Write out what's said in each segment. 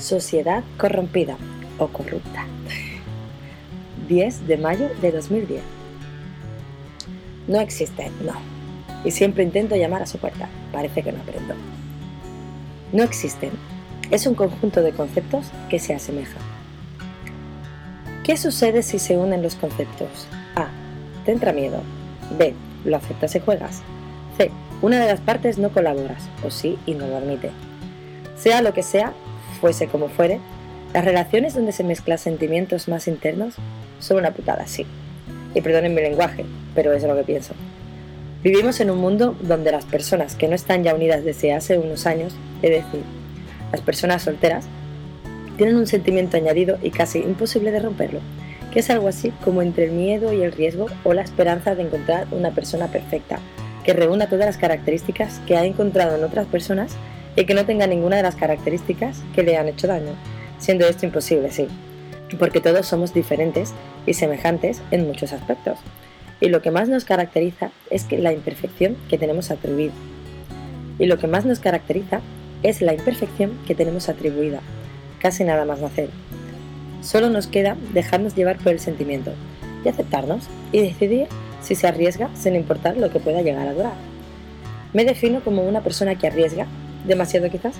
Sociedad corrompida o corrupta. 10 de mayo de 2010. No existe, no. Y siempre intento llamar a su puerta. Parece que no aprendo. No existen. Es un conjunto de conceptos que se asemejan. ¿Qué sucede si se unen los conceptos? A. Te entra miedo. B. Lo aceptas y juegas. C. Una de las partes no colaboras, o sí y no lo admite. Sea lo que sea, fuese como fuere, las relaciones donde se mezclan sentimientos más internos son una putada, sí. Y perdonen mi lenguaje, pero es lo que pienso. Vivimos en un mundo donde las personas que no están ya unidas desde hace unos años, es decir, las personas solteras, tienen un sentimiento añadido y casi imposible de romperlo, que es algo así como entre el miedo y el riesgo o la esperanza de encontrar una persona perfecta, que reúna todas las características que ha encontrado en otras personas y que no tenga ninguna de las características que le han hecho daño, siendo esto imposible, sí, porque todos somos diferentes y semejantes en muchos aspectos. Y lo que más nos caracteriza es que la imperfección que tenemos atribuida. Y lo que más nos caracteriza es la imperfección que tenemos atribuida. Casi nada más hacer. Solo nos queda dejarnos llevar por el sentimiento y aceptarnos y decidir si se arriesga sin importar lo que pueda llegar a durar. Me defino como una persona que arriesga ¿Demasiado quizás?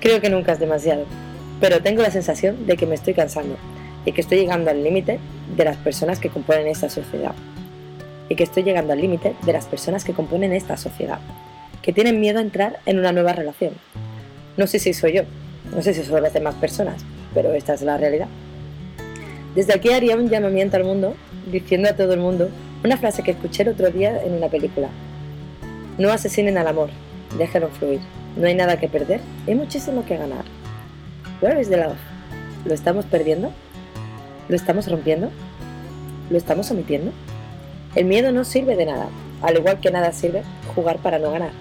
Creo que nunca es demasiado, pero tengo la sensación de que me estoy cansando y que estoy llegando al límite de las personas que componen esta sociedad. Y que estoy llegando al límite de las personas que componen esta sociedad, que tienen miedo a entrar en una nueva relación. No sé si soy yo, no sé si son las demás personas, pero esta es la realidad. Desde aquí haría un llamamiento al mundo, diciendo a todo el mundo una frase que escuché el otro día en una película. No asesinen al amor, déjenlo fluir. No hay nada que perder, hay muchísimo que ganar. Where is the love? ¿Lo estamos perdiendo? ¿Lo estamos rompiendo? ¿Lo estamos omitiendo? El miedo no sirve de nada, al igual que nada sirve jugar para no ganar.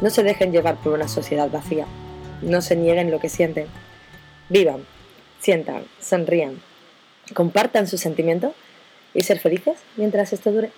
No se dejen llevar por una sociedad vacía, no se nieguen lo que sienten. Vivan, sientan, sonrían, compartan sus sentimientos y ser felices mientras esto dure.